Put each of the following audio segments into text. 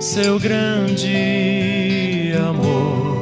seu grande amor.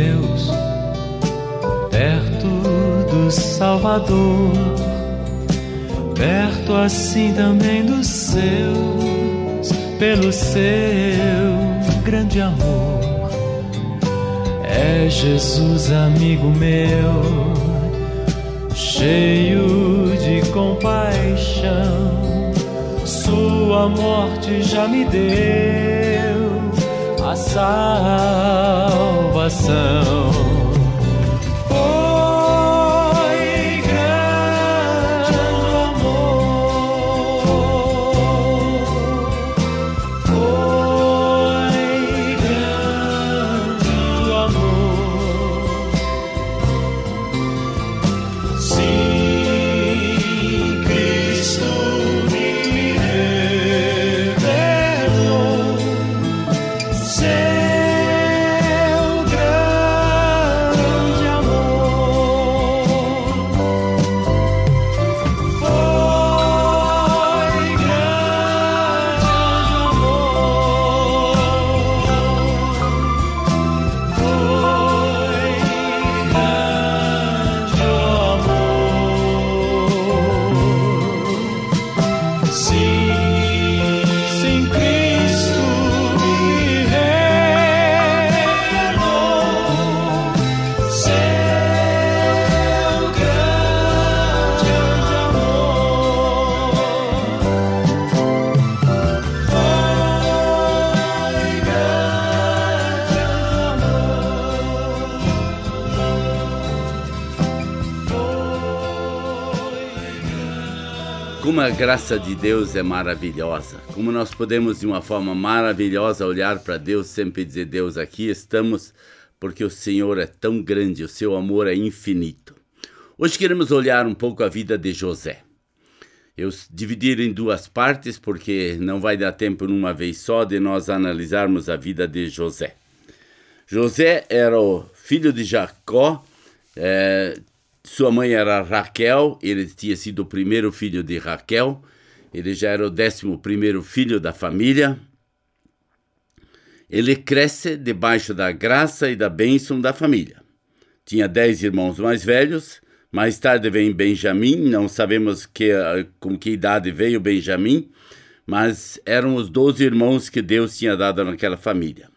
Deus perto do Salvador, perto assim também dos seus, pelo seu grande amor. É Jesus, amigo meu, cheio de compaixão, Sua morte já me deu a salvação. Graça de Deus é maravilhosa. Como nós podemos, de uma forma maravilhosa, olhar para Deus, sempre dizer: Deus, aqui estamos, porque o Senhor é tão grande, o seu amor é infinito. Hoje queremos olhar um pouco a vida de José. Eu dividir em duas partes porque não vai dar tempo numa vez só de nós analisarmos a vida de José. José era o filho de Jacó, é, sua mãe era Raquel, ele tinha sido o primeiro filho de Raquel, ele já era o décimo primeiro filho da família. Ele cresce debaixo da graça e da bênção da família. Tinha dez irmãos mais velhos, mais tarde vem Benjamim, não sabemos que, com que idade veio Benjamim, mas eram os doze irmãos que Deus tinha dado naquela família.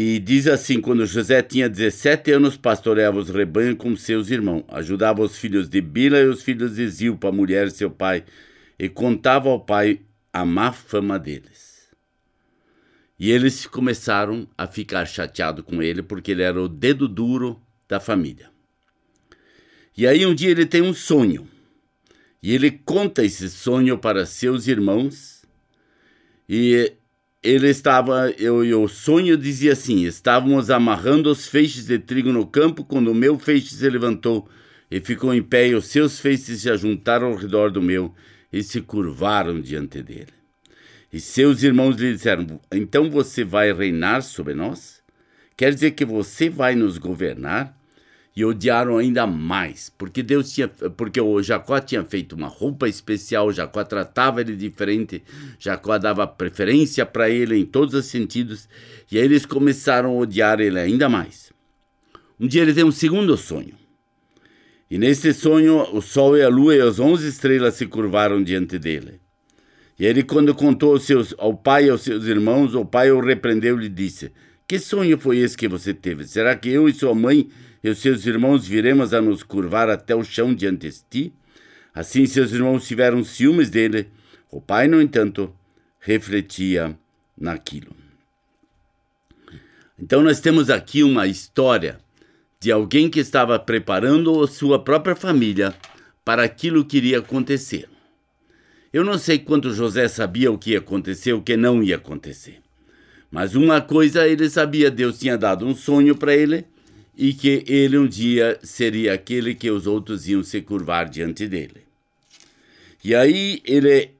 E diz assim: quando José tinha 17 anos, pastoreava os rebanhos com seus irmãos, ajudava os filhos de Bila e os filhos de Zilpa, a mulher de seu pai, e contava ao pai a má fama deles. E eles começaram a ficar chateados com ele, porque ele era o dedo duro da família. E aí um dia ele tem um sonho. E ele conta esse sonho para seus irmãos. E ele estava, eu, o sonho dizia assim: estávamos amarrando os feixes de trigo no campo quando o meu feixe se levantou e ficou em pé, e os seus feixes se ajuntaram ao redor do meu e se curvaram diante dele. E seus irmãos lhe disseram: Então você vai reinar sobre nós? Quer dizer que você vai nos governar? E odiaram ainda mais, porque Deus tinha, porque o Jacó tinha feito uma roupa especial, Jacó tratava ele diferente, Jacó dava preferência para ele em todos os sentidos, e aí eles começaram a odiar ele ainda mais. Um dia ele tem um segundo sonho. E nesse sonho, o sol e a lua e as onze estrelas se curvaram diante dele. E ele, quando contou aos seus, ao pai e aos seus irmãos, o pai o repreendeu e lhe disse: Que sonho foi esse que você teve? Será que eu e sua mãe e os seus irmãos viremos a nos curvar até o chão diante de ti? Assim seus irmãos tiveram ciúmes dele. O pai, no entanto, refletia naquilo. Então nós temos aqui uma história de alguém que estava preparando sua própria família para aquilo que iria acontecer. Eu não sei quanto José sabia o que ia acontecer, o que não ia acontecer. Mas uma coisa ele sabia, Deus tinha dado um sonho para ele e que ele um dia seria aquele que os outros iam se curvar diante dele. E aí ele,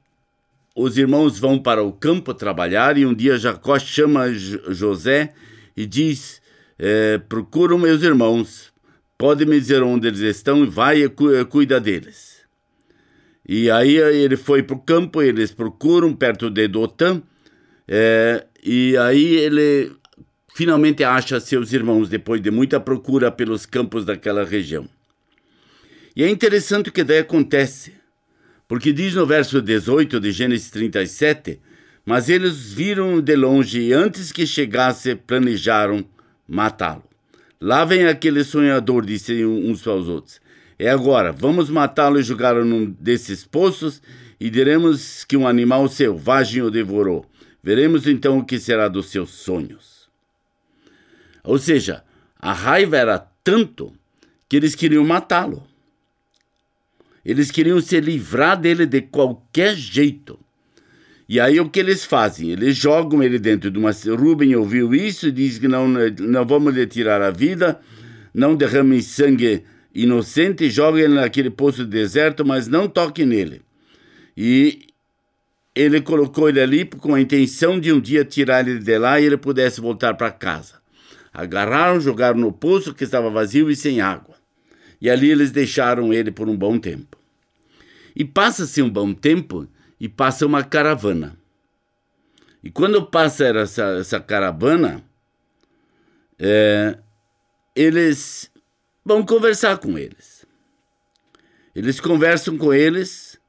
os irmãos vão para o campo trabalhar e um dia Jacó chama José e diz: é, procura meus irmãos, pode me dizer onde eles estão e vai e cuida deles. E aí ele foi para o campo, eles procuram perto de Dotã, é, e aí ele finalmente acha seus irmãos depois de muita procura pelos campos daquela região. E é interessante o que daí acontece, porque diz no verso 18 de Gênesis 37: Mas eles viram de longe e antes que chegasse, planejaram matá-lo. Lá vem aquele sonhador, disse uns aos outros. É agora, vamos matá-lo e jogá-lo num desses poços e diremos que um animal selvagem o devorou. Veremos então o que será dos seus sonhos. Ou seja, a raiva era tanto que eles queriam matá-lo. Eles queriam se livrar dele de qualquer jeito. E aí o que eles fazem? Eles jogam ele dentro de uma. Rubem ouviu isso e diz que não, não vamos lhe tirar a vida, não derrame sangue inocente, jogue ele naquele poço deserto, mas não toque nele. E ele colocou ele ali com a intenção de um dia tirar ele de lá e ele pudesse voltar para casa. Agarraram, jogaram no poço que estava vazio e sem água. E ali eles deixaram ele por um bom tempo. E passa-se um bom tempo e passa uma caravana. E quando passa essa, essa caravana, é, eles vão conversar com eles. Eles conversam com eles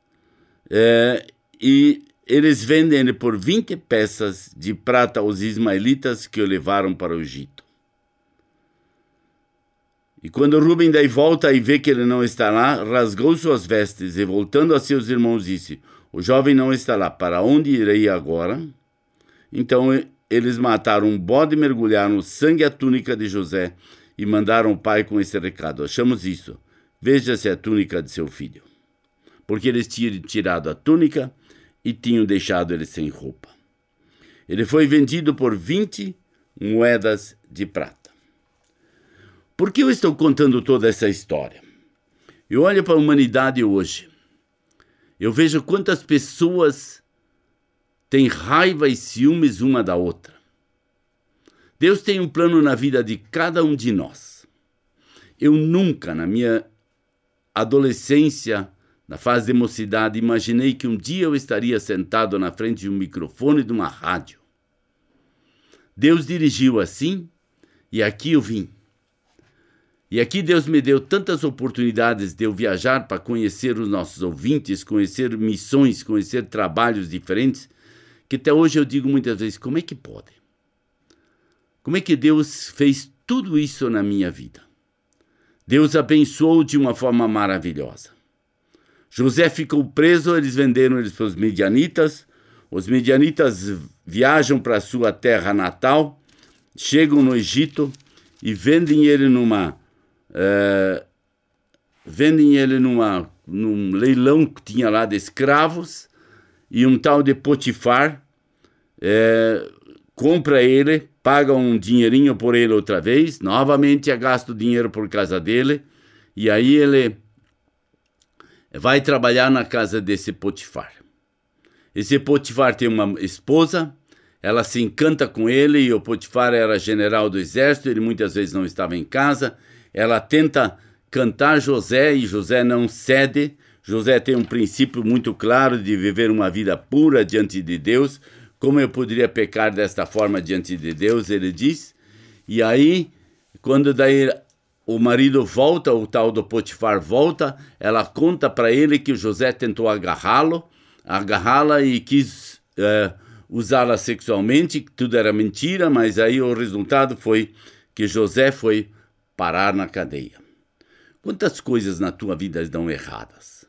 é, e eles vendem ele por 20 peças de prata aos ismaelitas que o levaram para o Egito. E quando Rubem daí volta e vê que ele não está lá, rasgou suas vestes e, voltando a seus irmãos, disse: O jovem não está lá, para onde irei agora? Então eles mataram um bode, mergulharam o sangue à túnica de José e mandaram o pai com esse recado: Achamos isso, veja-se a túnica de seu filho. Porque eles tinham tirado a túnica e tinham deixado ele sem roupa. Ele foi vendido por 20 moedas de prata. Por que eu estou contando toda essa história? Eu olho para a humanidade hoje. Eu vejo quantas pessoas têm raiva e ciúmes uma da outra. Deus tem um plano na vida de cada um de nós. Eu nunca, na minha adolescência, na fase de mocidade, imaginei que um dia eu estaria sentado na frente de um microfone de uma rádio. Deus dirigiu assim e aqui eu vim. E aqui Deus me deu tantas oportunidades de eu viajar para conhecer os nossos ouvintes, conhecer missões, conhecer trabalhos diferentes, que até hoje eu digo muitas vezes: como é que pode? Como é que Deus fez tudo isso na minha vida? Deus abençoou de uma forma maravilhosa. José ficou preso, eles venderam ele para os medianitas. Os medianitas viajam para sua terra natal, chegam no Egito e vendem ele numa uh, vendem ele numa num leilão que tinha lá de escravos e um tal de Potifar uh, compra ele paga um dinheirinho por ele outra vez, novamente gasta o dinheiro por causa dele, e aí ele vai trabalhar na casa desse Potifar. Esse Potifar tem uma esposa, ela se encanta com ele, e o Potifar era general do exército, ele muitas vezes não estava em casa. Ela tenta cantar José e José não cede. José tem um princípio muito claro de viver uma vida pura diante de Deus. Como eu poderia pecar desta forma diante de Deus? Ele diz. E aí, quando daí o marido volta, o tal do Potifar volta, ela conta para ele que José tentou agarrá-lo, agarrá-la e quis é, usá-la sexualmente, tudo era mentira, mas aí o resultado foi que José foi parar na cadeia. Quantas coisas na tua vida dão erradas?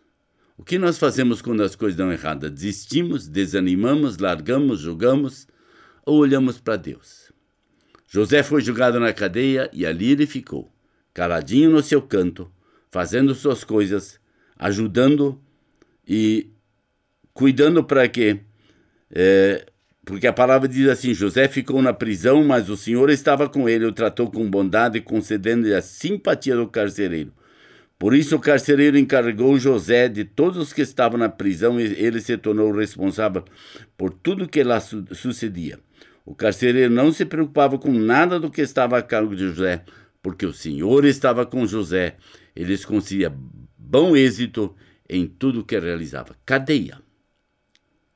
O que nós fazemos quando as coisas dão errado? Desistimos, desanimamos, largamos, julgamos ou olhamos para Deus? José foi julgado na cadeia e ali ele ficou, caladinho no seu canto, fazendo suas coisas, ajudando e cuidando para quê? É, porque a palavra diz assim: José ficou na prisão, mas o Senhor estava com ele, o tratou com bondade, concedendo-lhe a simpatia do carcereiro. Por isso o carcereiro encarregou José de todos os que estavam na prisão e ele se tornou responsável por tudo que lá su sucedia. O carcereiro não se preocupava com nada do que estava a cargo de José, porque o Senhor estava com José. Eles conseguia bom êxito em tudo que realizava. Cadeia.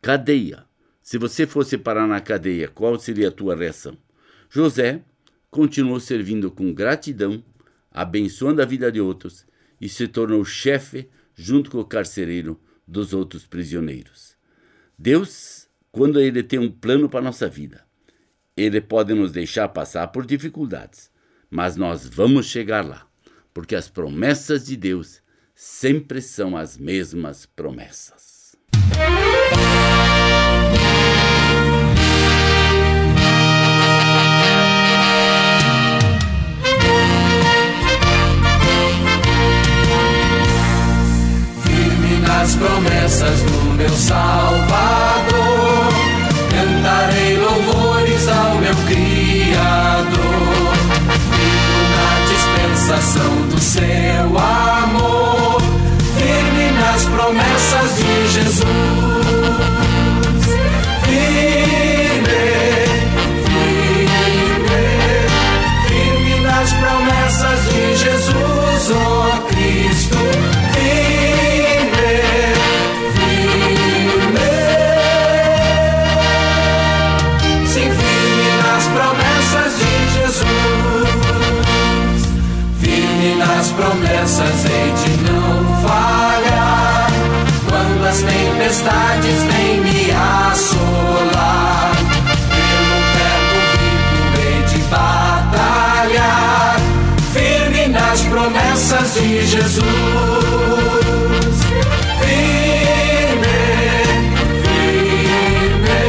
Cadeia. Se você fosse parar na cadeia, qual seria a tua reação? José continuou servindo com gratidão, abençoando a vida de outros e se tornou chefe, junto com o carcereiro, dos outros prisioneiros. Deus, quando Ele tem um plano para a nossa vida, Ele pode nos deixar passar por dificuldades, mas nós vamos chegar lá, porque as promessas de Deus sempre são as mesmas promessas. As promessas do meu Salvador. Cantarei louvores ao meu Criador. Vivo na dispensação do seu de não falhar. Quando as tempestades vêm me assolar, pelo verbo vivo hei de batalhar, firme nas promessas de Jesus. Firme, firme,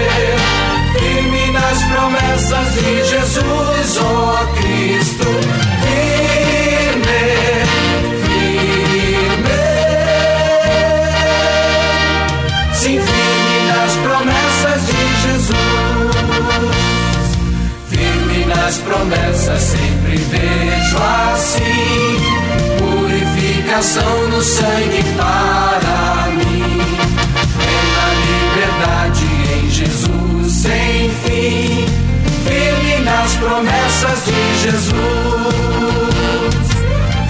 firme nas promessas de Jesus, oh promessas sempre vejo assim. Purificação no sangue para mim. Pela liberdade em Jesus sem fim. Firme nas promessas de Jesus.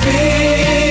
Firme